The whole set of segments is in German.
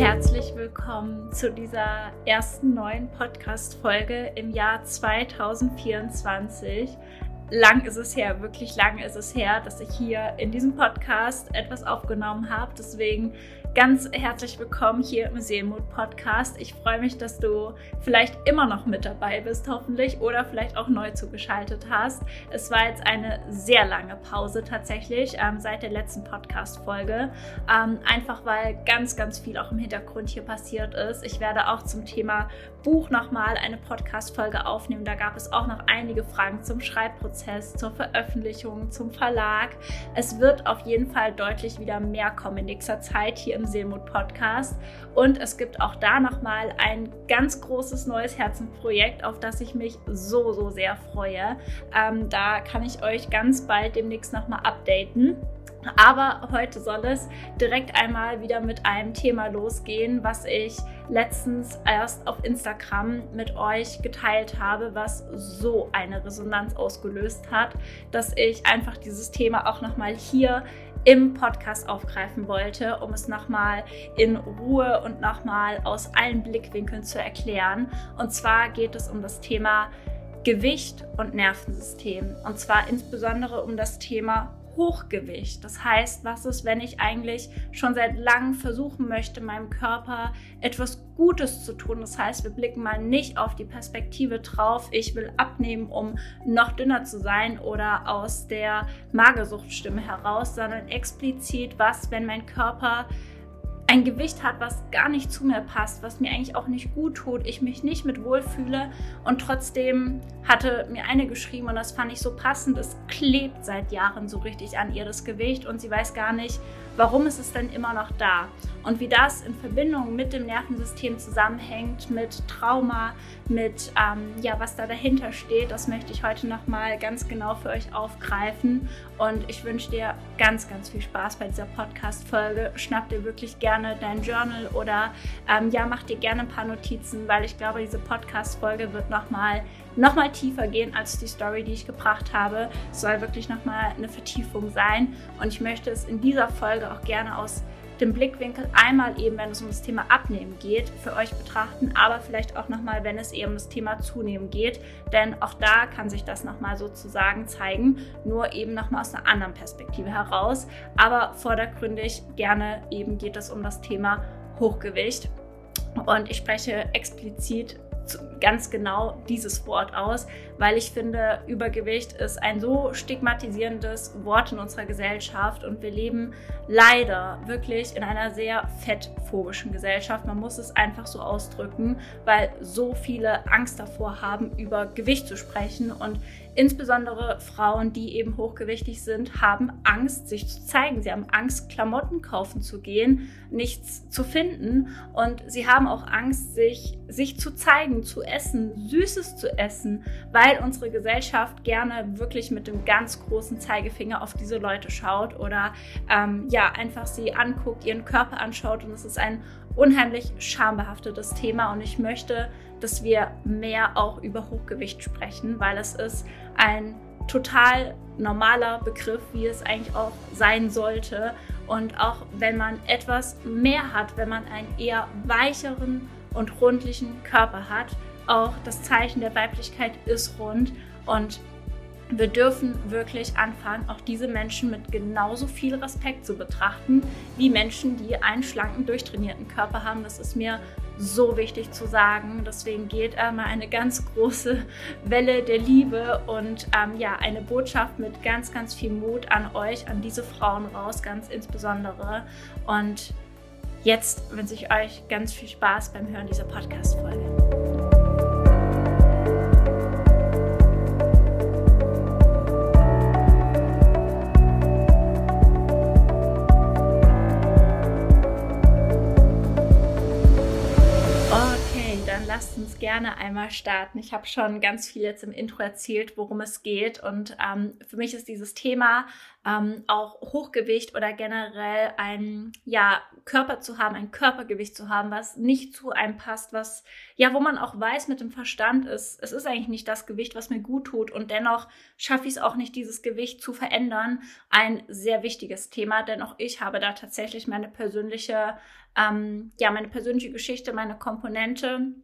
Herzlich willkommen zu dieser ersten neuen Podcast-Folge im Jahr 2024. Lang ist es her, wirklich lang ist es her, dass ich hier in diesem Podcast etwas aufgenommen habe. Deswegen ganz herzlich willkommen hier im Seelmut Podcast. Ich freue mich, dass du vielleicht immer noch mit dabei bist, hoffentlich, oder vielleicht auch neu zugeschaltet hast. Es war jetzt eine sehr lange Pause tatsächlich ähm, seit der letzten Podcast-Folge. Ähm, einfach weil ganz, ganz viel auch im Hintergrund hier passiert ist. Ich werde auch zum Thema Buch nochmal eine Podcast-Folge aufnehmen. Da gab es auch noch einige Fragen zum Schreibprozess, zur Veröffentlichung, zum Verlag. Es wird auf jeden Fall deutlich wieder mehr kommen in nächster Zeit hier im Seelmut Podcast. Und es gibt auch da nochmal ein ganz großes neues Herzensprojekt, auf das ich mich so, so sehr freue. Ähm, da kann ich euch ganz bald demnächst nochmal updaten. Aber heute soll es direkt einmal wieder mit einem Thema losgehen, was ich letztens erst auf Instagram mit euch geteilt habe, was so eine Resonanz ausgelöst hat, dass ich einfach dieses Thema auch nochmal hier im Podcast aufgreifen wollte, um es nochmal in Ruhe und nochmal aus allen Blickwinkeln zu erklären. Und zwar geht es um das Thema Gewicht und Nervensystem. Und zwar insbesondere um das Thema Hochgewicht. Das heißt, was ist, wenn ich eigentlich schon seit langem versuchen möchte, meinem Körper etwas Gutes zu tun? Das heißt, wir blicken mal nicht auf die Perspektive drauf, ich will abnehmen, um noch dünner zu sein oder aus der Magersuchtstimme heraus, sondern explizit, was, wenn mein Körper ein Gewicht hat, was gar nicht zu mir passt, was mir eigentlich auch nicht gut tut, ich mich nicht mit wohlfühle und trotzdem hatte mir eine geschrieben und das fand ich so passend, es klebt seit Jahren so richtig an ihr das Gewicht und sie weiß gar nicht, warum ist es denn immer noch da? Und wie das in Verbindung mit dem Nervensystem zusammenhängt, mit Trauma, mit ähm, ja, was da dahinter steht, das möchte ich heute nochmal ganz genau für euch aufgreifen. Und ich wünsche dir ganz, ganz viel Spaß bei dieser Podcast-Folge. Schnapp dir wirklich gerne dein Journal oder ähm, ja, mach dir gerne ein paar Notizen, weil ich glaube, diese Podcast-Folge wird nochmal noch mal tiefer gehen als die Story, die ich gebracht habe. Es soll wirklich nochmal eine Vertiefung sein. Und ich möchte es in dieser Folge auch gerne aus dem Blickwinkel einmal eben, wenn es um das Thema Abnehmen geht, für euch betrachten, aber vielleicht auch nochmal, wenn es eben um das Thema Zunehmen geht, denn auch da kann sich das nochmal sozusagen zeigen, nur eben nochmal aus einer anderen Perspektive heraus, aber vordergründig gerne eben geht es um das Thema Hochgewicht. Und ich spreche explizit ganz genau dieses Wort aus, weil ich finde, Übergewicht ist ein so stigmatisierendes Wort in unserer Gesellschaft und wir leben leider wirklich in einer sehr fettphobischen Gesellschaft. Man muss es einfach so ausdrücken, weil so viele Angst davor haben, über Gewicht zu sprechen und Insbesondere Frauen, die eben hochgewichtig sind, haben Angst, sich zu zeigen. Sie haben Angst, Klamotten kaufen zu gehen, nichts zu finden. Und sie haben auch Angst, sich, sich zu zeigen, zu essen, Süßes zu essen, weil unsere Gesellschaft gerne wirklich mit dem ganz großen Zeigefinger auf diese Leute schaut oder ähm, ja, einfach sie anguckt, ihren Körper anschaut. Und es ist ein unheimlich schambehaftetes Thema. Und ich möchte dass wir mehr auch über Hochgewicht sprechen, weil es ist ein total normaler Begriff, wie es eigentlich auch sein sollte. Und auch wenn man etwas mehr hat, wenn man einen eher weicheren und rundlichen Körper hat, auch das Zeichen der Weiblichkeit ist rund. Und wir dürfen wirklich anfangen, auch diese Menschen mit genauso viel Respekt zu betrachten, wie Menschen, die einen schlanken, durchtrainierten Körper haben. Das ist mir so wichtig zu sagen. Deswegen geht einmal eine ganz große Welle der Liebe und ähm, ja, eine Botschaft mit ganz, ganz viel Mut an euch, an diese Frauen raus, ganz insbesondere. Und jetzt wünsche ich euch ganz viel Spaß beim Hören dieser Podcast-Folge. Gerne einmal starten. Ich habe schon ganz viel jetzt im Intro erzählt, worum es geht. Und ähm, für mich ist dieses Thema ähm, auch Hochgewicht oder generell ein ja, Körper zu haben, ein Körpergewicht zu haben, was nicht zu einem passt, was ja, wo man auch weiß mit dem Verstand ist, es ist eigentlich nicht das Gewicht, was mir gut tut und dennoch schaffe ich es auch nicht, dieses Gewicht zu verändern. Ein sehr wichtiges Thema, denn auch ich habe da tatsächlich meine persönliche, ähm, ja, meine persönliche Geschichte, meine Komponente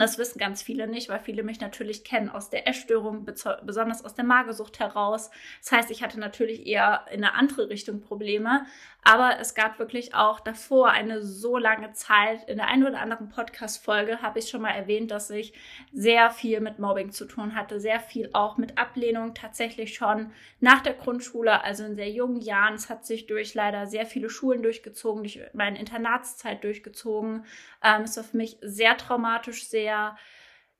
das wissen ganz viele nicht, weil viele mich natürlich kennen aus der Essstörung, besonders aus der Magersucht heraus. Das heißt, ich hatte natürlich eher in eine andere Richtung Probleme. Aber es gab wirklich auch davor eine so lange Zeit. In der einen oder anderen Podcast-Folge habe ich schon mal erwähnt, dass ich sehr viel mit Mobbing zu tun hatte, sehr viel auch mit Ablehnung tatsächlich schon nach der Grundschule, also in sehr jungen Jahren. Es hat sich durch leider sehr viele Schulen durchgezogen, durch meine Internatszeit durchgezogen. Ähm, es war für mich sehr traumatisch, sehr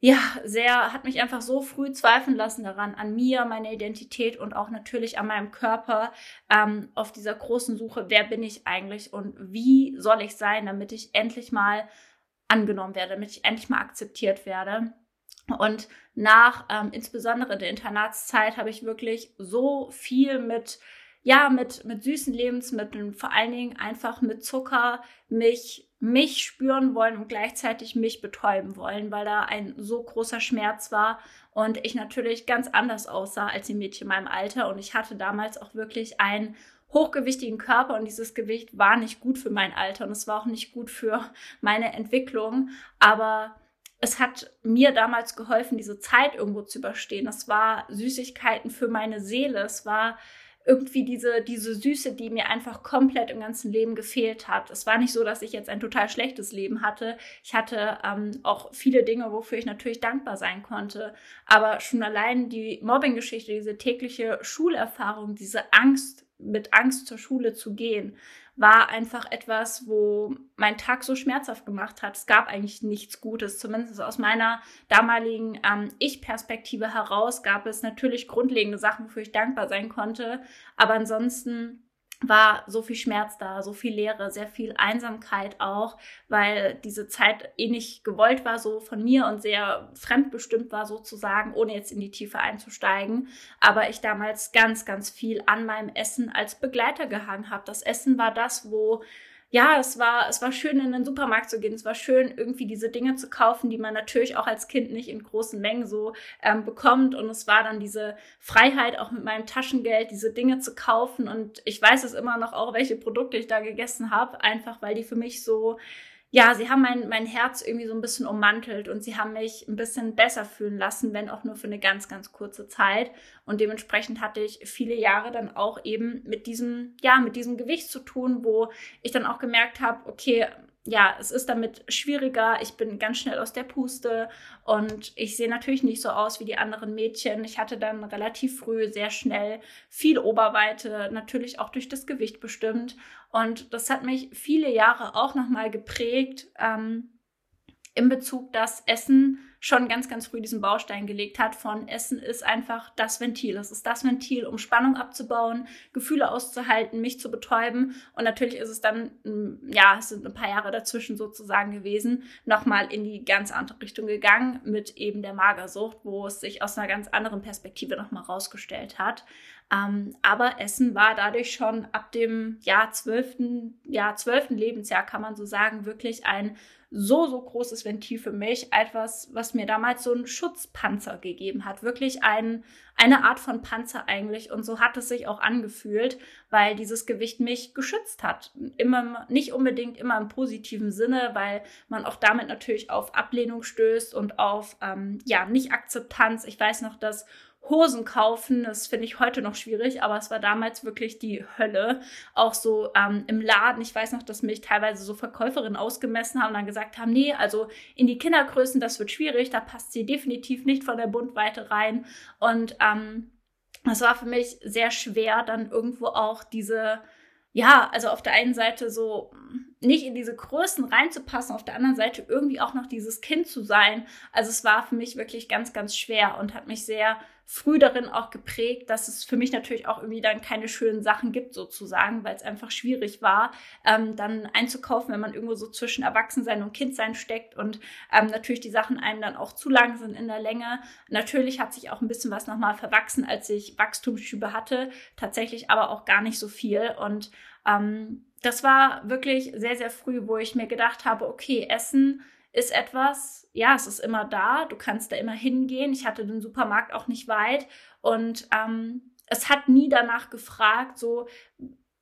ja, sehr, hat mich einfach so früh zweifeln lassen daran, an mir, meiner Identität und auch natürlich an meinem Körper, ähm, auf dieser großen Suche, wer bin ich eigentlich und wie soll ich sein, damit ich endlich mal angenommen werde, damit ich endlich mal akzeptiert werde. Und nach ähm, insbesondere der Internatszeit habe ich wirklich so viel mit ja, mit, mit süßen Lebensmitteln, vor allen Dingen einfach mit Zucker, mich, mich spüren wollen und gleichzeitig mich betäuben wollen, weil da ein so großer Schmerz war und ich natürlich ganz anders aussah als die Mädchen in meinem Alter und ich hatte damals auch wirklich einen hochgewichtigen Körper und dieses Gewicht war nicht gut für mein Alter und es war auch nicht gut für meine Entwicklung, aber es hat mir damals geholfen, diese Zeit irgendwo zu überstehen. Es war Süßigkeiten für meine Seele. Es war irgendwie diese, diese Süße, die mir einfach komplett im ganzen Leben gefehlt hat. Es war nicht so, dass ich jetzt ein total schlechtes Leben hatte. Ich hatte ähm, auch viele Dinge, wofür ich natürlich dankbar sein konnte. Aber schon allein die Mobbing-Geschichte, diese tägliche Schulerfahrung, diese Angst, mit Angst zur Schule zu gehen, war einfach etwas, wo mein Tag so schmerzhaft gemacht hat. Es gab eigentlich nichts Gutes, zumindest aus meiner damaligen ähm, Ich-Perspektive heraus gab es natürlich grundlegende Sachen, wofür ich dankbar sein konnte. Aber ansonsten war so viel Schmerz da, so viel Leere, sehr viel Einsamkeit auch, weil diese Zeit eh nicht gewollt war, so von mir und sehr fremdbestimmt war sozusagen, ohne jetzt in die Tiefe einzusteigen. Aber ich damals ganz, ganz viel an meinem Essen als Begleiter gehangen habe. Das Essen war das, wo ja, es war, es war schön, in den Supermarkt zu gehen. Es war schön, irgendwie diese Dinge zu kaufen, die man natürlich auch als Kind nicht in großen Mengen so ähm, bekommt. Und es war dann diese Freiheit, auch mit meinem Taschengeld diese Dinge zu kaufen. Und ich weiß es immer noch auch, welche Produkte ich da gegessen habe, einfach weil die für mich so ja, sie haben mein, mein Herz irgendwie so ein bisschen ummantelt und sie haben mich ein bisschen besser fühlen lassen, wenn auch nur für eine ganz, ganz kurze Zeit. Und dementsprechend hatte ich viele Jahre dann auch eben mit diesem, ja, mit diesem Gewicht zu tun, wo ich dann auch gemerkt habe, okay, ja, es ist damit schwieriger. Ich bin ganz schnell aus der Puste und ich sehe natürlich nicht so aus wie die anderen Mädchen. Ich hatte dann relativ früh sehr schnell viel Oberweite, natürlich auch durch das Gewicht bestimmt. Und das hat mich viele Jahre auch nochmal geprägt ähm, in Bezug, dass Essen schon ganz, ganz früh diesen Baustein gelegt hat von Essen ist einfach das Ventil. Es ist das Ventil, um Spannung abzubauen, Gefühle auszuhalten, mich zu betäuben. Und natürlich ist es dann, mm, ja, es sind ein paar Jahre dazwischen sozusagen gewesen, nochmal in die ganz andere Richtung gegangen mit eben der Magersucht, wo es sich aus einer ganz anderen Perspektive nochmal rausgestellt hat. Ähm, aber Essen war dadurch schon ab dem Jahr zwölften, Jahr zwölften Lebensjahr, kann man so sagen, wirklich ein so, so großes Ventil für mich. Etwas, was mir damals so einen Schutzpanzer gegeben hat. Wirklich ein, eine Art von Panzer eigentlich. Und so hat es sich auch angefühlt, weil dieses Gewicht mich geschützt hat. Immer, nicht unbedingt immer im positiven Sinne, weil man auch damit natürlich auf Ablehnung stößt und auf, ähm, ja, Nicht-Akzeptanz. Ich weiß noch, dass Hosen kaufen, das finde ich heute noch schwierig, aber es war damals wirklich die Hölle. Auch so ähm, im Laden, ich weiß noch, dass mich teilweise so Verkäuferinnen ausgemessen haben und dann gesagt haben, nee, also in die Kindergrößen, das wird schwierig, da passt sie definitiv nicht von der Bundweite rein. Und ähm, das war für mich sehr schwer, dann irgendwo auch diese, ja, also auf der einen Seite so nicht in diese Größen reinzupassen, auf der anderen Seite irgendwie auch noch dieses Kind zu sein. Also es war für mich wirklich ganz, ganz schwer und hat mich sehr früh darin auch geprägt, dass es für mich natürlich auch irgendwie dann keine schönen Sachen gibt, sozusagen, weil es einfach schwierig war, ähm, dann einzukaufen, wenn man irgendwo so zwischen Erwachsensein und Kindsein steckt und ähm, natürlich die Sachen einem dann auch zu lang sind in der Länge. Natürlich hat sich auch ein bisschen was nochmal verwachsen, als ich Wachstumsschübe hatte, tatsächlich aber auch gar nicht so viel und ähm, das war wirklich sehr, sehr früh, wo ich mir gedacht habe, okay, Essen ist etwas, ja, es ist immer da, du kannst da immer hingehen. Ich hatte den Supermarkt auch nicht weit und ähm, es hat nie danach gefragt, so,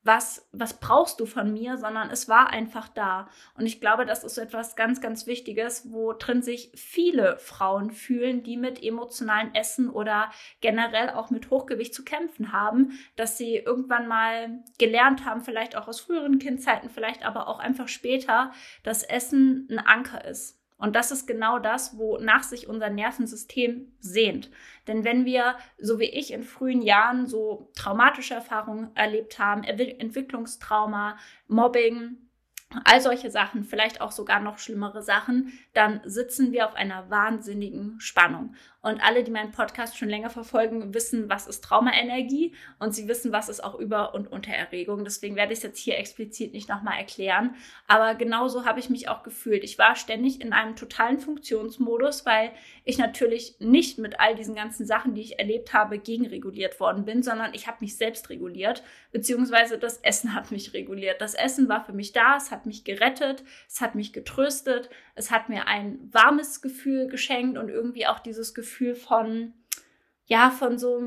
was, was brauchst du von mir, sondern es war einfach da. Und ich glaube, das ist etwas ganz, ganz Wichtiges, wo drin sich viele Frauen fühlen, die mit emotionalen Essen oder generell auch mit Hochgewicht zu kämpfen haben, dass sie irgendwann mal gelernt haben, vielleicht auch aus früheren Kindzeiten, vielleicht aber auch einfach später, dass Essen ein Anker ist. Und das ist genau das, wonach sich unser Nervensystem sehnt. Denn wenn wir, so wie ich in frühen Jahren, so traumatische Erfahrungen erlebt haben, Entwicklungstrauma, Mobbing, all solche Sachen, vielleicht auch sogar noch schlimmere Sachen, dann sitzen wir auf einer wahnsinnigen Spannung. Und alle, die meinen Podcast schon länger verfolgen, wissen, was ist Traumaenergie und sie wissen, was ist auch Über- und Untererregung. Deswegen werde ich es jetzt hier explizit nicht nochmal erklären. Aber genauso habe ich mich auch gefühlt. Ich war ständig in einem totalen Funktionsmodus, weil ich natürlich nicht mit all diesen ganzen Sachen, die ich erlebt habe, gegenreguliert worden bin, sondern ich habe mich selbst reguliert, beziehungsweise das Essen hat mich reguliert. Das Essen war für mich da, es hat mich gerettet, es hat mich getröstet, es hat mir ein warmes Gefühl geschenkt und irgendwie auch dieses Gefühl von, ja, von so,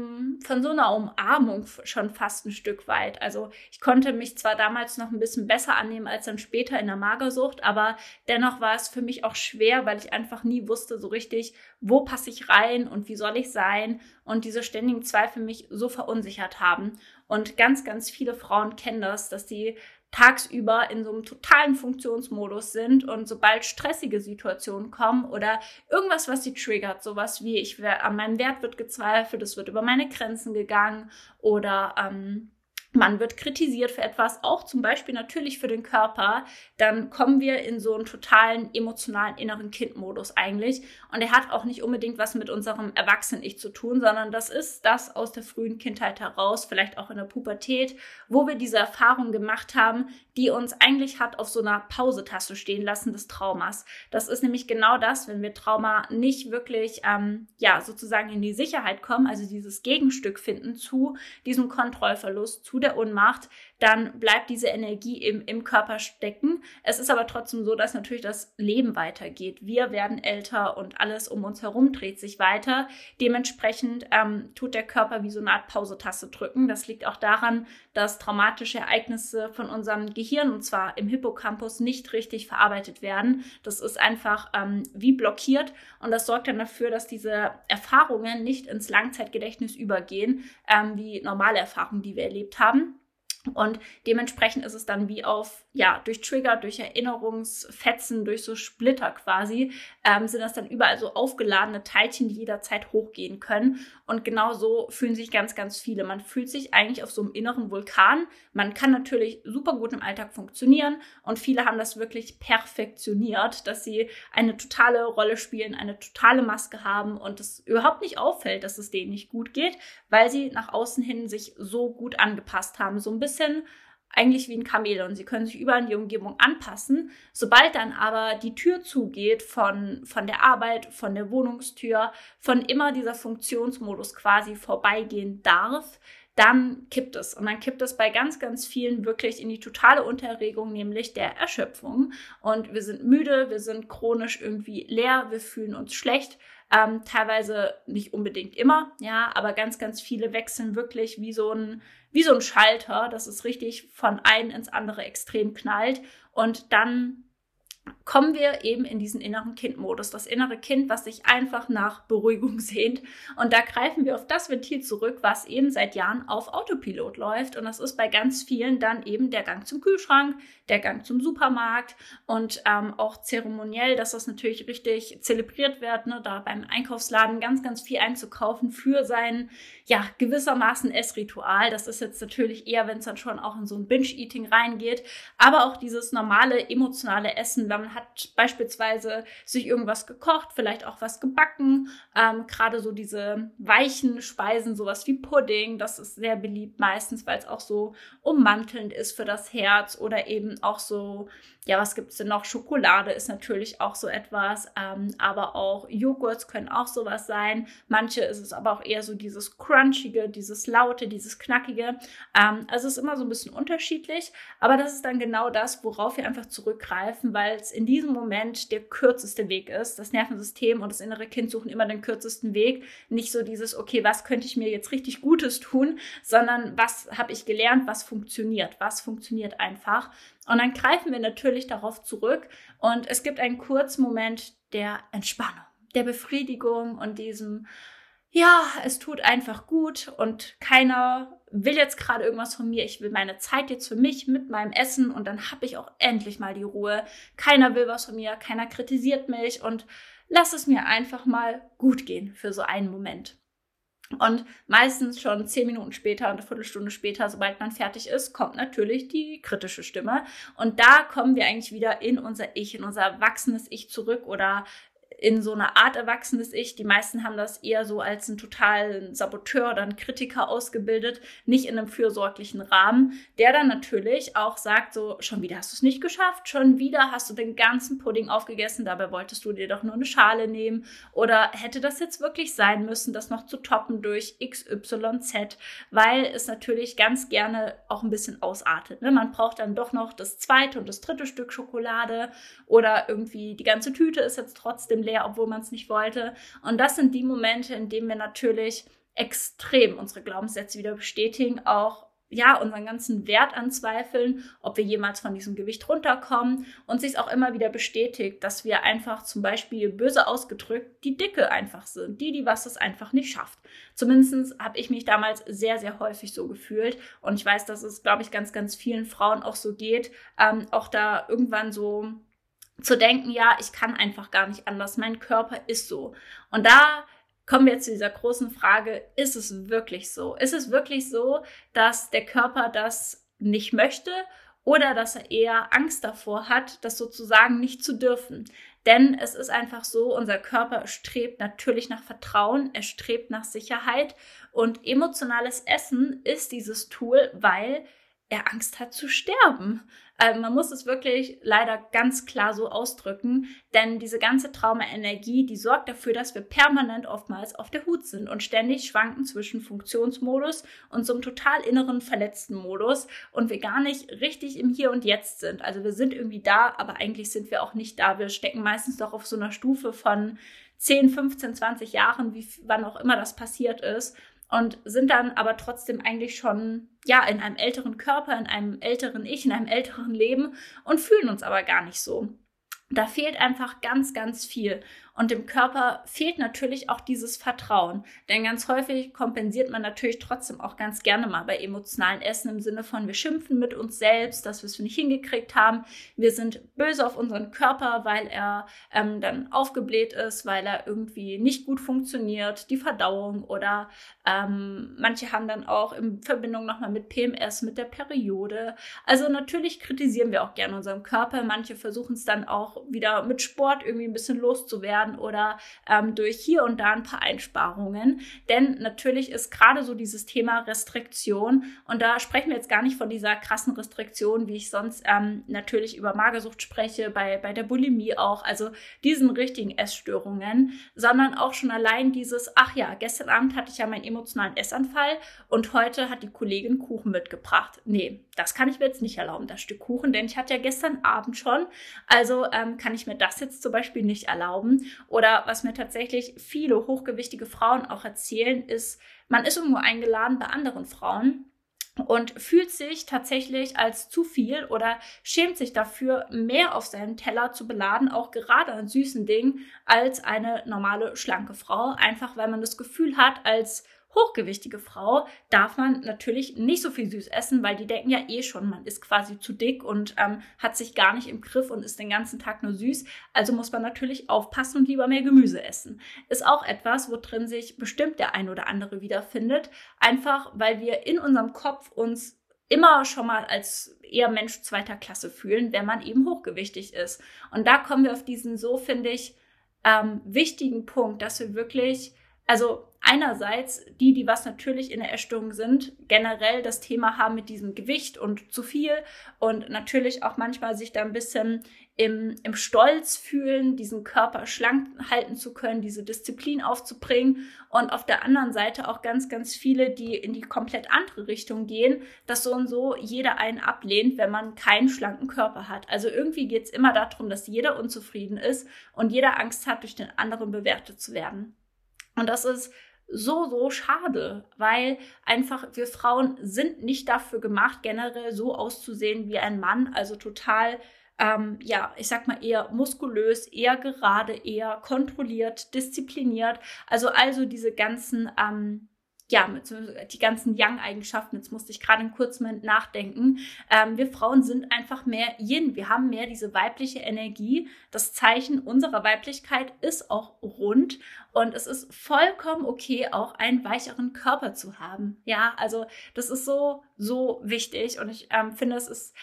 von so einer Umarmung schon fast ein Stück weit. Also ich konnte mich zwar damals noch ein bisschen besser annehmen als dann später in der Magersucht, aber dennoch war es für mich auch schwer, weil ich einfach nie wusste so richtig, wo passe ich rein und wie soll ich sein und diese ständigen Zweifel mich so verunsichert haben. Und ganz, ganz viele Frauen kennen das, dass sie tagsüber in so einem totalen Funktionsmodus sind und sobald stressige Situationen kommen oder irgendwas, was sie triggert, sowas wie ich an meinem Wert wird gezweifelt, es wird über meine Grenzen gegangen oder ähm, man wird kritisiert für etwas, auch zum Beispiel natürlich für den Körper, dann kommen wir in so einen totalen emotionalen inneren Kindmodus eigentlich. Und er hat auch nicht unbedingt was mit unserem Erwachsenen-Ich zu tun, sondern das ist das aus der frühen Kindheit heraus, vielleicht auch in der Pubertät, wo wir diese Erfahrung gemacht haben, die uns eigentlich hat auf so einer Pausetaste stehen lassen des Traumas. Das ist nämlich genau das, wenn wir Trauma nicht wirklich, ähm, ja, sozusagen in die Sicherheit kommen, also dieses Gegenstück finden zu diesem Kontrollverlust, zu der Ohnmacht, dann bleibt diese Energie im, im Körper stecken. Es ist aber trotzdem so, dass natürlich das Leben weitergeht. Wir werden älter und alles um uns herum dreht sich weiter. Dementsprechend ähm, tut der Körper wie so eine Art Pausetaste drücken. Das liegt auch daran, dass traumatische Ereignisse von unserem Gehirn, und zwar im Hippocampus, nicht richtig verarbeitet werden. Das ist einfach ähm, wie blockiert und das sorgt dann dafür, dass diese Erfahrungen nicht ins Langzeitgedächtnis übergehen, ähm, wie normale Erfahrungen, die wir erlebt haben haben. Und dementsprechend ist es dann wie auf, ja, durch Trigger, durch Erinnerungsfetzen, durch so Splitter quasi, ähm, sind das dann überall so aufgeladene Teilchen, die jederzeit hochgehen können. Und genau so fühlen sich ganz, ganz viele. Man fühlt sich eigentlich auf so einem inneren Vulkan. Man kann natürlich super gut im Alltag funktionieren und viele haben das wirklich perfektioniert, dass sie eine totale Rolle spielen, eine totale Maske haben und es überhaupt nicht auffällt, dass es denen nicht gut geht, weil sie nach außen hin sich so gut angepasst haben. So ein bisschen eigentlich wie ein Chamäleon. Sie können sich überall in die Umgebung anpassen. Sobald dann aber die Tür zugeht von, von der Arbeit, von der Wohnungstür, von immer dieser Funktionsmodus quasi vorbeigehen darf, dann kippt es. Und dann kippt es bei ganz, ganz vielen wirklich in die totale Unterregung, nämlich der Erschöpfung. Und wir sind müde, wir sind chronisch irgendwie leer, wir fühlen uns schlecht. Ähm, teilweise nicht unbedingt immer, ja, aber ganz, ganz viele wechseln wirklich wie so ein, wie so ein Schalter, dass es richtig von einem ins andere Extrem knallt. Und dann kommen wir eben in diesen inneren Kindmodus. Das innere Kind, was sich einfach nach Beruhigung sehnt. Und da greifen wir auf das Ventil zurück, was eben seit Jahren auf Autopilot läuft. Und das ist bei ganz vielen dann eben der Gang zum Kühlschrank, der Gang zum Supermarkt und ähm, auch zeremoniell, dass das natürlich richtig zelebriert wird, ne, da beim Einkaufsladen ganz, ganz viel einzukaufen für sein, ja, gewissermaßen Essritual. Das ist jetzt natürlich eher, wenn es dann schon auch in so ein Binge-Eating reingeht, aber auch dieses normale emotionale Essen, wenn man hat beispielsweise sich irgendwas gekocht, vielleicht auch was gebacken, ähm, gerade so diese weichen Speisen, sowas wie Pudding, das ist sehr beliebt meistens, weil es auch so ummantelnd ist für das Herz oder eben auch so, ja, was gibt es denn noch? Schokolade ist natürlich auch so etwas, ähm, aber auch Joghurts können auch sowas sein. Manche ist es aber auch eher so dieses Crunchige, dieses Laute, dieses Knackige. Ähm, also es ist immer so ein bisschen unterschiedlich, aber das ist dann genau das, worauf wir einfach zurückgreifen, weil es in diesem Moment der kürzeste Weg ist. Das Nervensystem und das innere Kind suchen immer den kürzesten Weg. Nicht so dieses, okay, was könnte ich mir jetzt richtig Gutes tun, sondern was habe ich gelernt, was funktioniert, was funktioniert einfach. Und dann greifen wir natürlich darauf zurück und es gibt einen kurzen Moment der Entspannung, der Befriedigung und diesem, ja, es tut einfach gut und keiner will jetzt gerade irgendwas von mir. Ich will meine Zeit jetzt für mich mit meinem Essen und dann habe ich auch endlich mal die Ruhe. Keiner will was von mir, keiner kritisiert mich und lass es mir einfach mal gut gehen für so einen Moment. Und meistens schon zehn Minuten später und eine Viertelstunde später, sobald man fertig ist, kommt natürlich die kritische Stimme. Und da kommen wir eigentlich wieder in unser Ich, in unser erwachsenes Ich zurück oder in so eine Art erwachsenes Ich. Die meisten haben das eher so als einen totalen Saboteur oder einen Kritiker ausgebildet, nicht in einem fürsorglichen Rahmen, der dann natürlich auch sagt, so, schon wieder hast du es nicht geschafft, schon wieder hast du den ganzen Pudding aufgegessen, dabei wolltest du dir doch nur eine Schale nehmen oder hätte das jetzt wirklich sein müssen, das noch zu toppen durch XYZ, weil es natürlich ganz gerne auch ein bisschen ausartet. Ne? Man braucht dann doch noch das zweite und das dritte Stück Schokolade oder irgendwie die ganze Tüte ist jetzt trotzdem leer, obwohl man es nicht wollte. Und das sind die Momente, in denen wir natürlich extrem unsere Glaubenssätze wieder bestätigen, auch ja, unseren ganzen Wert anzweifeln, ob wir jemals von diesem Gewicht runterkommen und sich auch immer wieder bestätigt, dass wir einfach zum Beispiel böse ausgedrückt die Dicke einfach sind, die, die was es einfach nicht schafft. Zumindest habe ich mich damals sehr, sehr häufig so gefühlt und ich weiß, dass es, glaube ich, ganz, ganz vielen Frauen auch so geht, ähm, auch da irgendwann so zu denken, ja, ich kann einfach gar nicht anders, mein Körper ist so. Und da kommen wir zu dieser großen Frage, ist es wirklich so? Ist es wirklich so, dass der Körper das nicht möchte oder dass er eher Angst davor hat, das sozusagen nicht zu dürfen? Denn es ist einfach so, unser Körper strebt natürlich nach Vertrauen, er strebt nach Sicherheit und emotionales Essen ist dieses Tool, weil er Angst hat zu sterben. Ähm, man muss es wirklich leider ganz klar so ausdrücken, denn diese ganze Traumaenergie, die sorgt dafür, dass wir permanent oftmals auf der Hut sind und ständig schwanken zwischen Funktionsmodus und so einem total inneren verletzten Modus und wir gar nicht richtig im Hier und Jetzt sind. Also wir sind irgendwie da, aber eigentlich sind wir auch nicht da. Wir stecken meistens doch auf so einer Stufe von 10, 15, 20 Jahren, wie wann auch immer das passiert ist und sind dann aber trotzdem eigentlich schon ja in einem älteren Körper, in einem älteren Ich, in einem älteren Leben und fühlen uns aber gar nicht so. Da fehlt einfach ganz, ganz viel. Und dem Körper fehlt natürlich auch dieses Vertrauen. Denn ganz häufig kompensiert man natürlich trotzdem auch ganz gerne mal bei emotionalen Essen im Sinne von, wir schimpfen mit uns selbst, dass wir es nicht hingekriegt haben. Wir sind böse auf unseren Körper, weil er ähm, dann aufgebläht ist, weil er irgendwie nicht gut funktioniert, die Verdauung oder ähm, manche haben dann auch in Verbindung nochmal mit PMS, mit der Periode. Also natürlich kritisieren wir auch gerne unseren Körper. Manche versuchen es dann auch wieder mit Sport irgendwie ein bisschen loszuwerden werden oder ähm, durch hier und da ein paar Einsparungen. Denn natürlich ist gerade so dieses Thema Restriktion und da sprechen wir jetzt gar nicht von dieser krassen Restriktion, wie ich sonst ähm, natürlich über Magersucht spreche, bei, bei der Bulimie auch, also diesen richtigen Essstörungen, sondern auch schon allein dieses, ach ja, gestern Abend hatte ich ja meinen emotionalen Essanfall und heute hat die Kollegin Kuchen mitgebracht. Nee, das kann ich mir jetzt nicht erlauben, das Stück Kuchen, denn ich hatte ja gestern Abend schon, also ähm, kann ich mir das jetzt zum Beispiel nicht erlauben. Oder was mir tatsächlich viele hochgewichtige Frauen auch erzählen, ist, man ist irgendwo eingeladen bei anderen Frauen und fühlt sich tatsächlich als zu viel oder schämt sich dafür, mehr auf seinem Teller zu beladen, auch gerade an süßen Dingen, als eine normale schlanke Frau. Einfach weil man das Gefühl hat, als hochgewichtige Frau darf man natürlich nicht so viel süß essen, weil die denken ja eh schon, man ist quasi zu dick und ähm, hat sich gar nicht im Griff und ist den ganzen Tag nur süß. Also muss man natürlich aufpassen und lieber mehr Gemüse essen. Ist auch etwas, wo drin sich bestimmt der ein oder andere wiederfindet. Einfach weil wir in unserem Kopf uns immer schon mal als eher Mensch zweiter Klasse fühlen, wenn man eben hochgewichtig ist. Und da kommen wir auf diesen so, finde ich, ähm, wichtigen Punkt, dass wir wirklich, also einerseits die, die was natürlich in der Essstörung sind, generell das Thema haben mit diesem Gewicht und zu viel und natürlich auch manchmal sich da ein bisschen im, im Stolz fühlen, diesen Körper schlank halten zu können, diese Disziplin aufzubringen und auf der anderen Seite auch ganz, ganz viele, die in die komplett andere Richtung gehen, dass so und so jeder einen ablehnt, wenn man keinen schlanken Körper hat. Also irgendwie geht es immer darum, dass jeder unzufrieden ist und jeder Angst hat, durch den anderen bewertet zu werden. Und das ist so, so schade, weil einfach wir Frauen sind nicht dafür gemacht, generell so auszusehen wie ein Mann, also total, ähm, ja, ich sag mal eher muskulös, eher gerade, eher kontrolliert, diszipliniert, also also diese ganzen, ähm, ja, die ganzen Young-Eigenschaften, jetzt musste ich gerade einen kurzen Moment nachdenken. Ähm, wir Frauen sind einfach mehr Yin. Wir haben mehr diese weibliche Energie. Das Zeichen unserer Weiblichkeit ist auch rund. Und es ist vollkommen okay, auch einen weicheren Körper zu haben. Ja, also das ist so, so wichtig. Und ich ähm, finde, es ist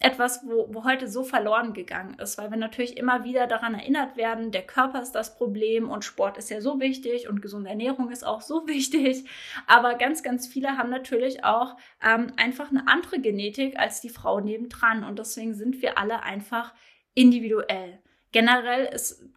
etwas, wo, wo heute so verloren gegangen ist, weil wir natürlich immer wieder daran erinnert werden, der Körper ist das Problem und Sport ist ja so wichtig und gesunde Ernährung ist auch so wichtig. Aber ganz, ganz viele haben natürlich auch ähm, einfach eine andere Genetik als die Frau nebendran und deswegen sind wir alle einfach individuell. Generell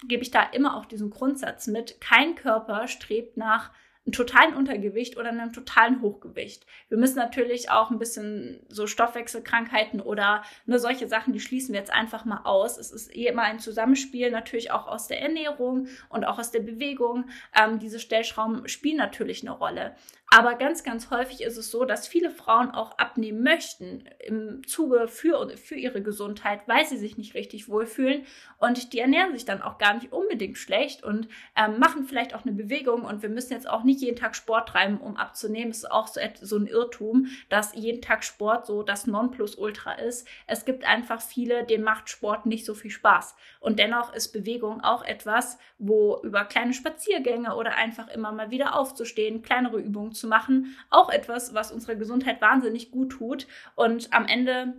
gebe ich da immer auch diesen Grundsatz mit, kein Körper strebt nach einem totalen Untergewicht oder einem totalen Hochgewicht. Wir müssen natürlich auch ein bisschen so Stoffwechselkrankheiten oder nur solche Sachen, die schließen wir jetzt einfach mal aus. Es ist eh immer ein Zusammenspiel, natürlich auch aus der Ernährung und auch aus der Bewegung. Ähm, diese Stellschrauben spielen natürlich eine Rolle. Aber ganz, ganz häufig ist es so, dass viele Frauen auch abnehmen möchten im Zuge für, für ihre Gesundheit, weil sie sich nicht richtig wohlfühlen. Und die ernähren sich dann auch gar nicht unbedingt schlecht und ähm, machen vielleicht auch eine Bewegung. Und wir müssen jetzt auch nicht jeden Tag Sport treiben, um abzunehmen. Es ist auch so, so ein Irrtum, dass jeden Tag Sport so das Nonplusultra ist. Es gibt einfach viele, denen macht Sport nicht so viel Spaß. Und dennoch ist Bewegung auch etwas, wo über kleine Spaziergänge oder einfach immer mal wieder aufzustehen, kleinere Übungen zu zu machen, auch etwas, was unserer Gesundheit wahnsinnig gut tut und am Ende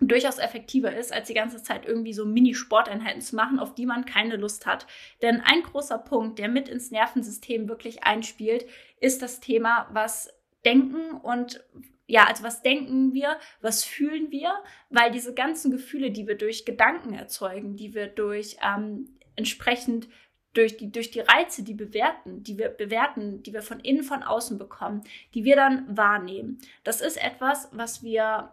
durchaus effektiver ist, als die ganze Zeit irgendwie so Mini-Sporteinheiten zu machen, auf die man keine Lust hat. Denn ein großer Punkt, der mit ins Nervensystem wirklich einspielt, ist das Thema, was denken und ja, also was denken wir, was fühlen wir, weil diese ganzen Gefühle, die wir durch Gedanken erzeugen, die wir durch ähm, entsprechend durch die, durch die Reize, die bewerten, die wir bewerten, die wir von innen, von außen bekommen, die wir dann wahrnehmen. Das ist etwas, was wir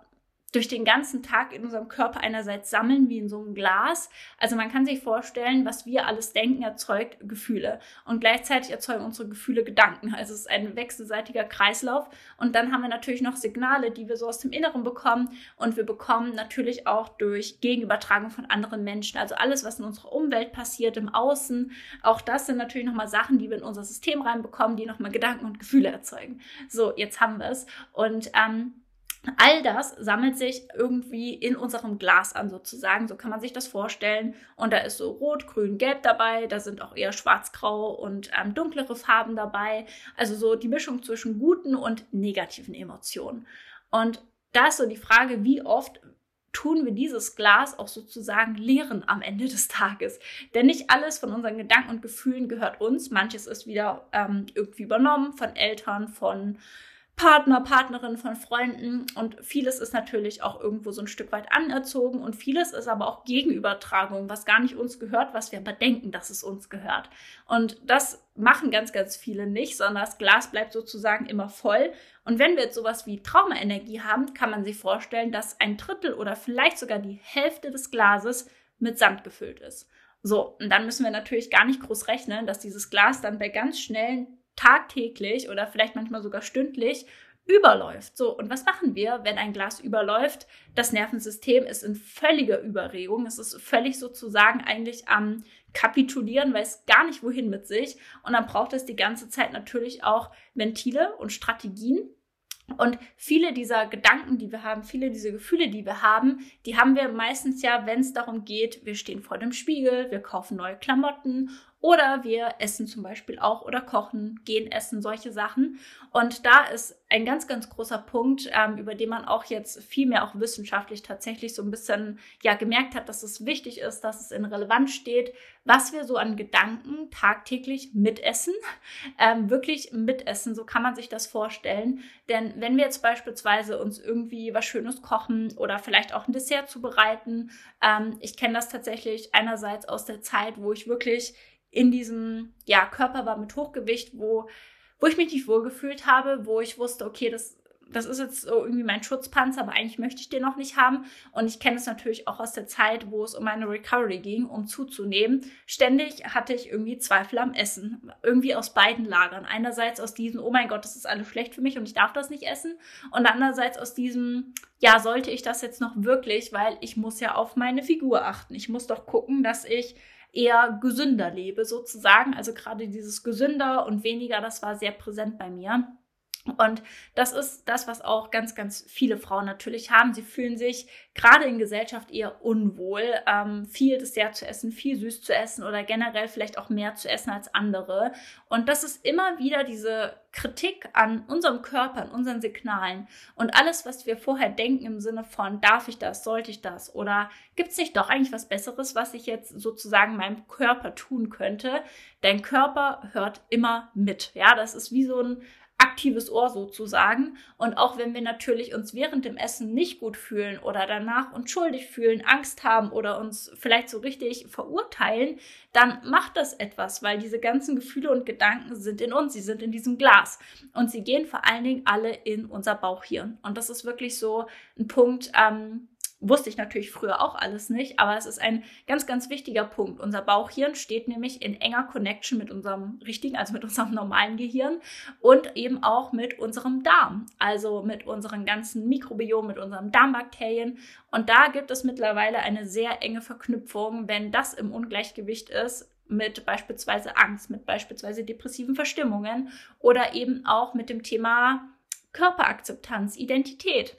durch den ganzen Tag in unserem Körper einerseits sammeln, wie in so einem Glas. Also man kann sich vorstellen, was wir alles denken, erzeugt Gefühle. Und gleichzeitig erzeugen unsere Gefühle Gedanken. Also es ist ein wechselseitiger Kreislauf. Und dann haben wir natürlich noch Signale, die wir so aus dem Inneren bekommen. Und wir bekommen natürlich auch durch Gegenübertragung von anderen Menschen. Also alles, was in unserer Umwelt passiert, im Außen. Auch das sind natürlich nochmal Sachen, die wir in unser System reinbekommen, die nochmal Gedanken und Gefühle erzeugen. So, jetzt haben wir es. Und ähm, All das sammelt sich irgendwie in unserem Glas an, sozusagen. So kann man sich das vorstellen. Und da ist so rot, grün, gelb dabei. Da sind auch eher schwarz-grau und ähm, dunklere Farben dabei. Also so die Mischung zwischen guten und negativen Emotionen. Und da ist so die Frage, wie oft tun wir dieses Glas auch sozusagen leeren am Ende des Tages. Denn nicht alles von unseren Gedanken und Gefühlen gehört uns. Manches ist wieder ähm, irgendwie übernommen von Eltern, von Partner, Partnerin, von Freunden und vieles ist natürlich auch irgendwo so ein Stück weit anerzogen und vieles ist aber auch Gegenübertragung, was gar nicht uns gehört, was wir aber denken, dass es uns gehört. Und das machen ganz, ganz viele nicht, sondern das Glas bleibt sozusagen immer voll. Und wenn wir jetzt sowas wie Traumaenergie haben, kann man sich vorstellen, dass ein Drittel oder vielleicht sogar die Hälfte des Glases mit Sand gefüllt ist. So, und dann müssen wir natürlich gar nicht groß rechnen, dass dieses Glas dann bei ganz schnellen tagtäglich oder vielleicht manchmal sogar stündlich überläuft. So, und was machen wir, wenn ein Glas überläuft? Das Nervensystem ist in völliger Überregung. Es ist völlig sozusagen eigentlich am Kapitulieren, weiß gar nicht wohin mit sich. Und dann braucht es die ganze Zeit natürlich auch Ventile und Strategien, und viele dieser Gedanken, die wir haben, viele dieser Gefühle, die wir haben, die haben wir meistens ja, wenn es darum geht, wir stehen vor dem Spiegel, wir kaufen neue Klamotten oder wir essen zum Beispiel auch oder kochen, gehen essen, solche Sachen. Und da ist ein ganz, ganz großer Punkt, ähm, über den man auch jetzt viel mehr auch wissenschaftlich tatsächlich so ein bisschen ja gemerkt hat, dass es wichtig ist, dass es in Relevanz steht, was wir so an Gedanken tagtäglich mitessen, ähm, wirklich mitessen. So kann man sich das vorstellen. Denn wenn wir jetzt beispielsweise uns irgendwie was Schönes kochen oder vielleicht auch ein Dessert zubereiten, ähm, ich kenne das tatsächlich einerseits aus der Zeit, wo ich wirklich in diesem ja, Körper war mit Hochgewicht, wo, wo ich mich nicht wohlgefühlt habe, wo ich wusste, okay, das, das ist jetzt so irgendwie mein Schutzpanzer, aber eigentlich möchte ich den noch nicht haben. Und ich kenne es natürlich auch aus der Zeit, wo es um meine Recovery ging, um zuzunehmen. Ständig hatte ich irgendwie Zweifel am Essen. Irgendwie aus beiden Lagern. Einerseits aus diesem, oh mein Gott, das ist alles schlecht für mich und ich darf das nicht essen. Und andererseits aus diesem, ja, sollte ich das jetzt noch wirklich, weil ich muss ja auf meine Figur achten. Ich muss doch gucken, dass ich eher gesünder lebe sozusagen. Also gerade dieses gesünder und weniger, das war sehr präsent bei mir. Und das ist das, was auch ganz, ganz viele Frauen natürlich haben. Sie fühlen sich gerade in Gesellschaft eher unwohl, ähm, viel Dessert zu essen, viel süß zu essen oder generell vielleicht auch mehr zu essen als andere. Und das ist immer wieder diese Kritik an unserem Körper, an unseren Signalen. Und alles, was wir vorher denken im Sinne von, darf ich das, sollte ich das oder gibt es nicht doch eigentlich was Besseres, was ich jetzt sozusagen meinem Körper tun könnte? Dein Körper hört immer mit. Ja, das ist wie so ein aktives Ohr sozusagen. Und auch wenn wir natürlich uns während dem Essen nicht gut fühlen oder danach uns schuldig fühlen, Angst haben oder uns vielleicht so richtig verurteilen, dann macht das etwas, weil diese ganzen Gefühle und Gedanken sind in uns, sie sind in diesem Glas. Und sie gehen vor allen Dingen alle in unser Bauchhirn. Und das ist wirklich so ein Punkt, ähm, Wusste ich natürlich früher auch alles nicht, aber es ist ein ganz, ganz wichtiger Punkt. Unser Bauchhirn steht nämlich in enger Connection mit unserem richtigen, also mit unserem normalen Gehirn und eben auch mit unserem Darm, also mit unseren ganzen Mikrobiom, mit unseren Darmbakterien. Und da gibt es mittlerweile eine sehr enge Verknüpfung, wenn das im Ungleichgewicht ist, mit beispielsweise Angst, mit beispielsweise depressiven Verstimmungen oder eben auch mit dem Thema Körperakzeptanz, Identität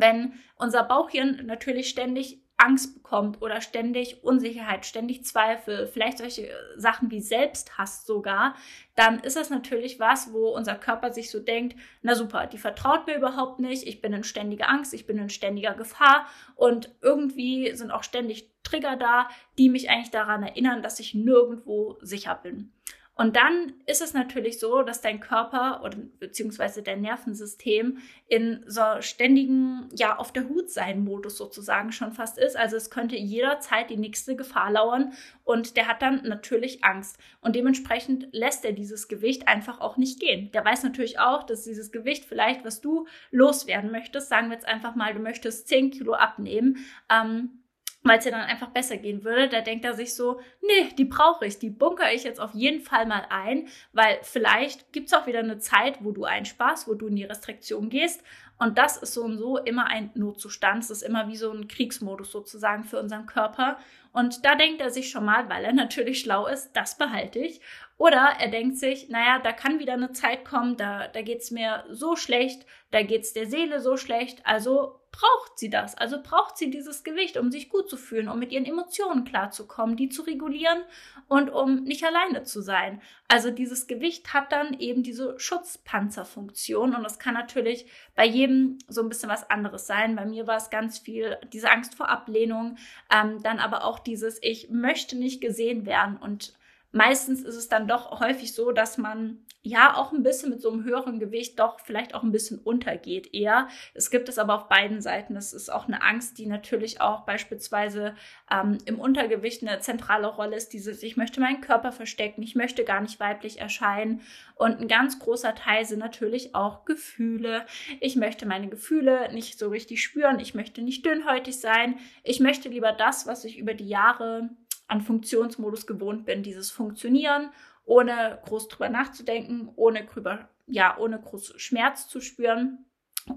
wenn unser Bauchhirn natürlich ständig Angst bekommt oder ständig Unsicherheit, ständig Zweifel, vielleicht solche Sachen wie Selbsthass sogar, dann ist das natürlich was, wo unser Körper sich so denkt, na super, die vertraut mir überhaupt nicht, ich bin in ständiger Angst, ich bin in ständiger Gefahr und irgendwie sind auch ständig Trigger da, die mich eigentlich daran erinnern, dass ich nirgendwo sicher bin. Und dann ist es natürlich so, dass dein Körper oder beziehungsweise dein Nervensystem in so ständigen, ja, auf der Hut sein Modus sozusagen schon fast ist. Also es könnte jederzeit die nächste Gefahr lauern und der hat dann natürlich Angst. Und dementsprechend lässt er dieses Gewicht einfach auch nicht gehen. Der weiß natürlich auch, dass dieses Gewicht vielleicht, was du loswerden möchtest, sagen wir jetzt einfach mal, du möchtest 10 Kilo abnehmen, ähm, weil es ja dann einfach besser gehen würde. Da denkt er sich so, nee, die brauche ich, die bunkere ich jetzt auf jeden Fall mal ein, weil vielleicht gibt es auch wieder eine Zeit, wo du einsparst, wo du in die Restriktion gehst. Und das ist so und so immer ein Notzustand. Es ist immer wie so ein Kriegsmodus sozusagen für unseren Körper. Und da denkt er sich schon mal, weil er natürlich schlau ist, das behalte ich. Oder er denkt sich, naja, da kann wieder eine Zeit kommen, da, da es mir so schlecht, da geht es der Seele so schlecht, also braucht sie das. Also braucht sie dieses Gewicht, um sich gut zu fühlen, um mit ihren Emotionen klarzukommen, die zu regulieren und um nicht alleine zu sein. Also dieses Gewicht hat dann eben diese Schutzpanzerfunktion und das kann natürlich bei jedem so ein bisschen was anderes sein. Bei mir war es ganz viel diese Angst vor Ablehnung, ähm, dann aber auch dieses Ich möchte nicht gesehen werden und meistens ist es dann doch häufig so, dass man ja auch ein bisschen mit so einem höheren Gewicht doch vielleicht auch ein bisschen untergeht eher. Es gibt es aber auf beiden Seiten. Das ist auch eine Angst, die natürlich auch beispielsweise ähm, im Untergewicht eine zentrale Rolle ist. Dieses, ich möchte meinen Körper verstecken, ich möchte gar nicht weiblich erscheinen. Und ein ganz großer Teil sind natürlich auch Gefühle. Ich möchte meine Gefühle nicht so richtig spüren. Ich möchte nicht dünnhäutig sein. Ich möchte lieber das, was ich über die Jahre an Funktionsmodus gewohnt bin, dieses Funktionieren, ohne groß drüber nachzudenken, ohne drüber, ja, ohne groß Schmerz zu spüren.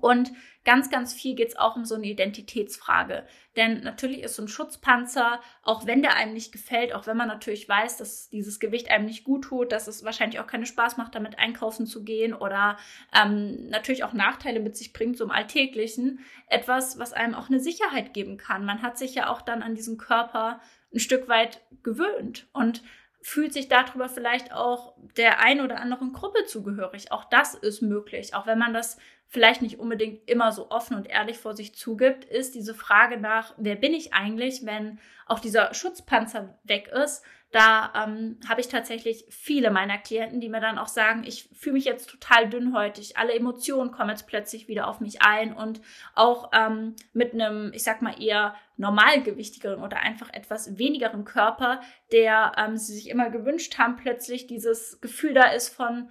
Und ganz, ganz viel geht es auch um so eine Identitätsfrage. Denn natürlich ist so ein Schutzpanzer, auch wenn der einem nicht gefällt, auch wenn man natürlich weiß, dass dieses Gewicht einem nicht gut tut, dass es wahrscheinlich auch keinen Spaß macht, damit einkaufen zu gehen oder ähm, natürlich auch Nachteile mit sich bringt, so im Alltäglichen, etwas, was einem auch eine Sicherheit geben kann. Man hat sich ja auch dann an diesen Körper ein Stück weit gewöhnt und fühlt sich darüber vielleicht auch der ein oder anderen Gruppe zugehörig. Auch das ist möglich, auch wenn man das vielleicht nicht unbedingt immer so offen und ehrlich vor sich zugibt, ist diese Frage nach, wer bin ich eigentlich, wenn auch dieser Schutzpanzer weg ist. Da ähm, habe ich tatsächlich viele meiner Klienten, die mir dann auch sagen, ich fühle mich jetzt total dünnhäutig, alle Emotionen kommen jetzt plötzlich wieder auf mich ein und auch ähm, mit einem, ich sag mal eher normalgewichtigeren oder einfach etwas wenigeren Körper, der ähm, sie sich immer gewünscht haben, plötzlich dieses Gefühl da ist von,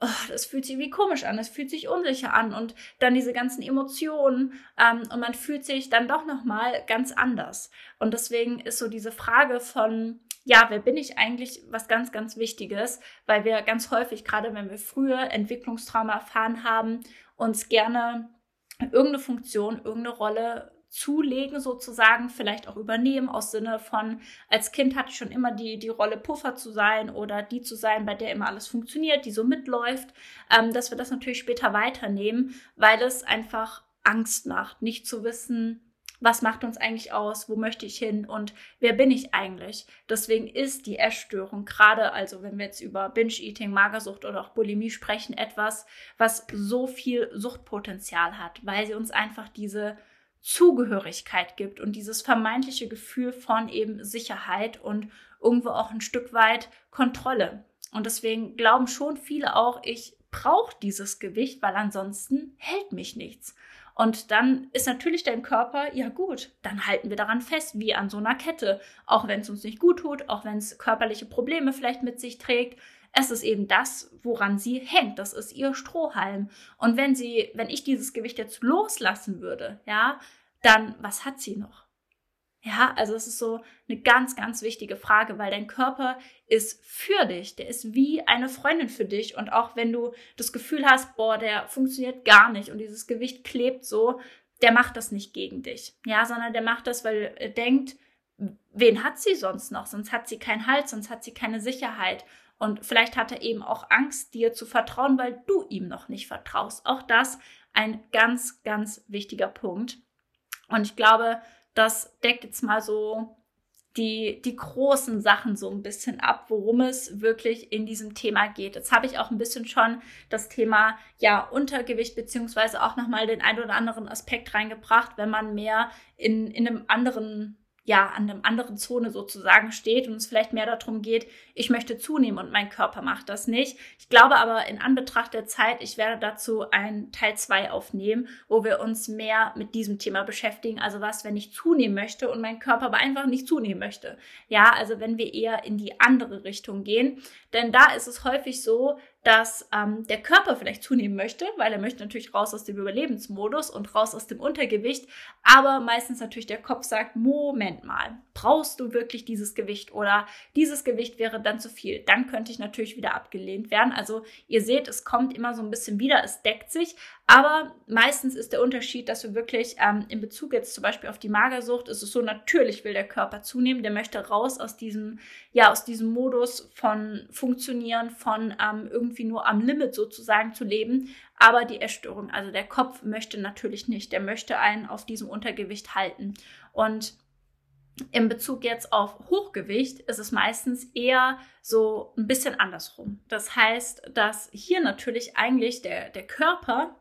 oh, das fühlt sich irgendwie komisch an, das fühlt sich unsicher an und dann diese ganzen Emotionen ähm, und man fühlt sich dann doch nochmal ganz anders. Und deswegen ist so diese Frage von, ja, wer bin ich eigentlich, was ganz, ganz Wichtiges, weil wir ganz häufig, gerade wenn wir früher Entwicklungstrauma erfahren haben, uns gerne irgendeine Funktion, irgendeine Rolle zulegen sozusagen, vielleicht auch übernehmen aus Sinne von, als Kind hatte ich schon immer die, die Rolle Puffer zu sein oder die zu sein, bei der immer alles funktioniert, die so mitläuft, ähm, dass wir das natürlich später weiternehmen, weil es einfach Angst macht, nicht zu wissen, was macht uns eigentlich aus, wo möchte ich hin und wer bin ich eigentlich. Deswegen ist die Essstörung gerade, also wenn wir jetzt über Binge-Eating, Magersucht oder auch Bulimie sprechen, etwas, was so viel Suchtpotenzial hat, weil sie uns einfach diese Zugehörigkeit gibt und dieses vermeintliche Gefühl von eben Sicherheit und irgendwo auch ein Stück weit Kontrolle. Und deswegen glauben schon viele auch, ich brauche dieses Gewicht, weil ansonsten hält mich nichts. Und dann ist natürlich dein Körper, ja gut, dann halten wir daran fest, wie an so einer Kette. Auch wenn es uns nicht gut tut, auch wenn es körperliche Probleme vielleicht mit sich trägt, es ist eben das, woran sie hängt. Das ist ihr Strohhalm. Und wenn sie, wenn ich dieses Gewicht jetzt loslassen würde, ja, dann was hat sie noch? Ja, also es ist so eine ganz, ganz wichtige Frage, weil dein Körper ist für dich, der ist wie eine Freundin für dich. Und auch wenn du das Gefühl hast, boah, der funktioniert gar nicht und dieses Gewicht klebt so, der macht das nicht gegen dich. Ja, sondern der macht das, weil er denkt, wen hat sie sonst noch? Sonst hat sie keinen Halt, sonst hat sie keine Sicherheit. Und vielleicht hat er eben auch Angst, dir zu vertrauen, weil du ihm noch nicht vertraust. Auch das ein ganz, ganz wichtiger Punkt. Und ich glaube, das deckt jetzt mal so die, die großen Sachen so ein bisschen ab, worum es wirklich in diesem Thema geht. Jetzt habe ich auch ein bisschen schon das Thema ja Untergewicht beziehungsweise auch nochmal den ein oder anderen Aspekt reingebracht, wenn man mehr in, in einem anderen ja, an einem anderen Zone sozusagen steht und es vielleicht mehr darum geht, ich möchte zunehmen und mein Körper macht das nicht. Ich glaube aber in Anbetracht der Zeit, ich werde dazu ein Teil 2 aufnehmen, wo wir uns mehr mit diesem Thema beschäftigen. Also was, wenn ich zunehmen möchte und mein Körper aber einfach nicht zunehmen möchte. Ja, also wenn wir eher in die andere Richtung gehen. Denn da ist es häufig so, dass ähm, der Körper vielleicht zunehmen möchte, weil er möchte natürlich raus aus dem Überlebensmodus und raus aus dem Untergewicht, aber meistens natürlich der Kopf sagt, Moment mal, brauchst du wirklich dieses Gewicht oder dieses Gewicht wäre dann zu viel, dann könnte ich natürlich wieder abgelehnt werden. Also ihr seht, es kommt immer so ein bisschen wieder, es deckt sich, aber meistens ist der Unterschied, dass wir wirklich ähm, in Bezug jetzt zum Beispiel auf die Magersucht, ist es so, natürlich will der Körper zunehmen, der möchte raus aus diesem, ja, aus diesem Modus von funktionieren, von ähm, irgendwie nur am Limit sozusagen zu leben. Aber die Essstörung, also der Kopf möchte natürlich nicht, der möchte einen auf diesem Untergewicht halten. Und in Bezug jetzt auf Hochgewicht ist es meistens eher so ein bisschen andersrum. Das heißt, dass hier natürlich eigentlich der, der Körper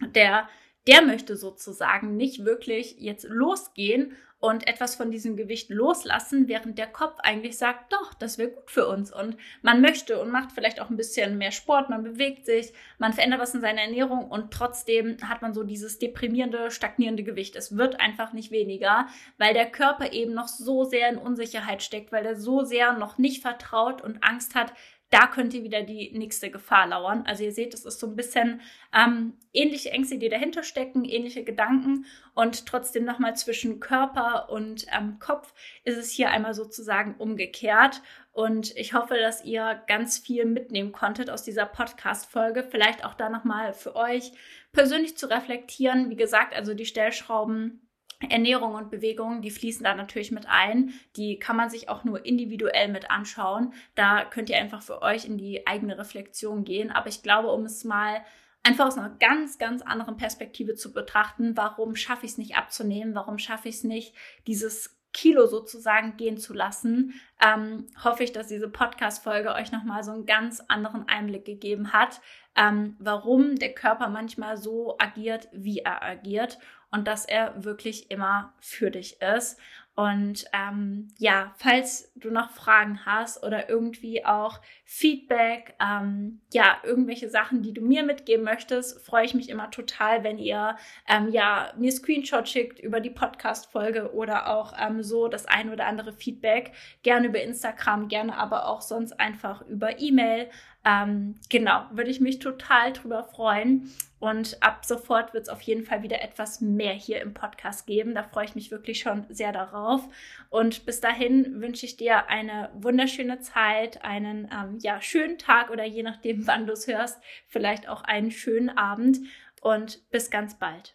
der, der möchte sozusagen nicht wirklich jetzt losgehen und etwas von diesem Gewicht loslassen, während der Kopf eigentlich sagt, doch, das wäre gut für uns. Und man möchte und macht vielleicht auch ein bisschen mehr Sport, man bewegt sich, man verändert was in seiner Ernährung und trotzdem hat man so dieses deprimierende, stagnierende Gewicht. Es wird einfach nicht weniger, weil der Körper eben noch so sehr in Unsicherheit steckt, weil er so sehr noch nicht vertraut und Angst hat, da könnte wieder die nächste Gefahr lauern. Also ihr seht, es ist so ein bisschen ähm, ähnliche Ängste, die dahinter stecken, ähnliche Gedanken und trotzdem nochmal zwischen Körper und ähm, Kopf ist es hier einmal sozusagen umgekehrt. Und ich hoffe, dass ihr ganz viel mitnehmen konntet aus dieser Podcast-Folge. Vielleicht auch da nochmal für euch persönlich zu reflektieren. Wie gesagt, also die Stellschrauben Ernährung und Bewegung, die fließen da natürlich mit ein. Die kann man sich auch nur individuell mit anschauen. Da könnt ihr einfach für euch in die eigene Reflexion gehen. Aber ich glaube, um es mal einfach aus einer ganz, ganz anderen Perspektive zu betrachten, warum schaffe ich es nicht abzunehmen? Warum schaffe ich es nicht, dieses Kilo sozusagen gehen zu lassen, ähm, hoffe ich, dass diese Podcast-Folge euch nochmal so einen ganz anderen Einblick gegeben hat, ähm, warum der Körper manchmal so agiert, wie er agiert und dass er wirklich immer für dich ist. Und ähm, ja, falls du noch Fragen hast oder irgendwie auch Feedback, ähm, ja, irgendwelche Sachen, die du mir mitgeben möchtest, freue ich mich immer total, wenn ihr ähm, ja mir Screenshot schickt über die Podcast-Folge oder auch ähm, so das ein oder andere Feedback. Gerne über Instagram, gerne aber auch sonst einfach über E-Mail. Ähm, genau, würde ich mich total drüber freuen. Und ab sofort wird es auf jeden Fall wieder etwas mehr hier im Podcast geben. Da freue ich mich wirklich schon sehr darauf. Und bis dahin wünsche ich dir eine wunderschöne Zeit, einen ähm, ja, schönen Tag oder je nachdem, wann du es hörst, vielleicht auch einen schönen Abend. Und bis ganz bald.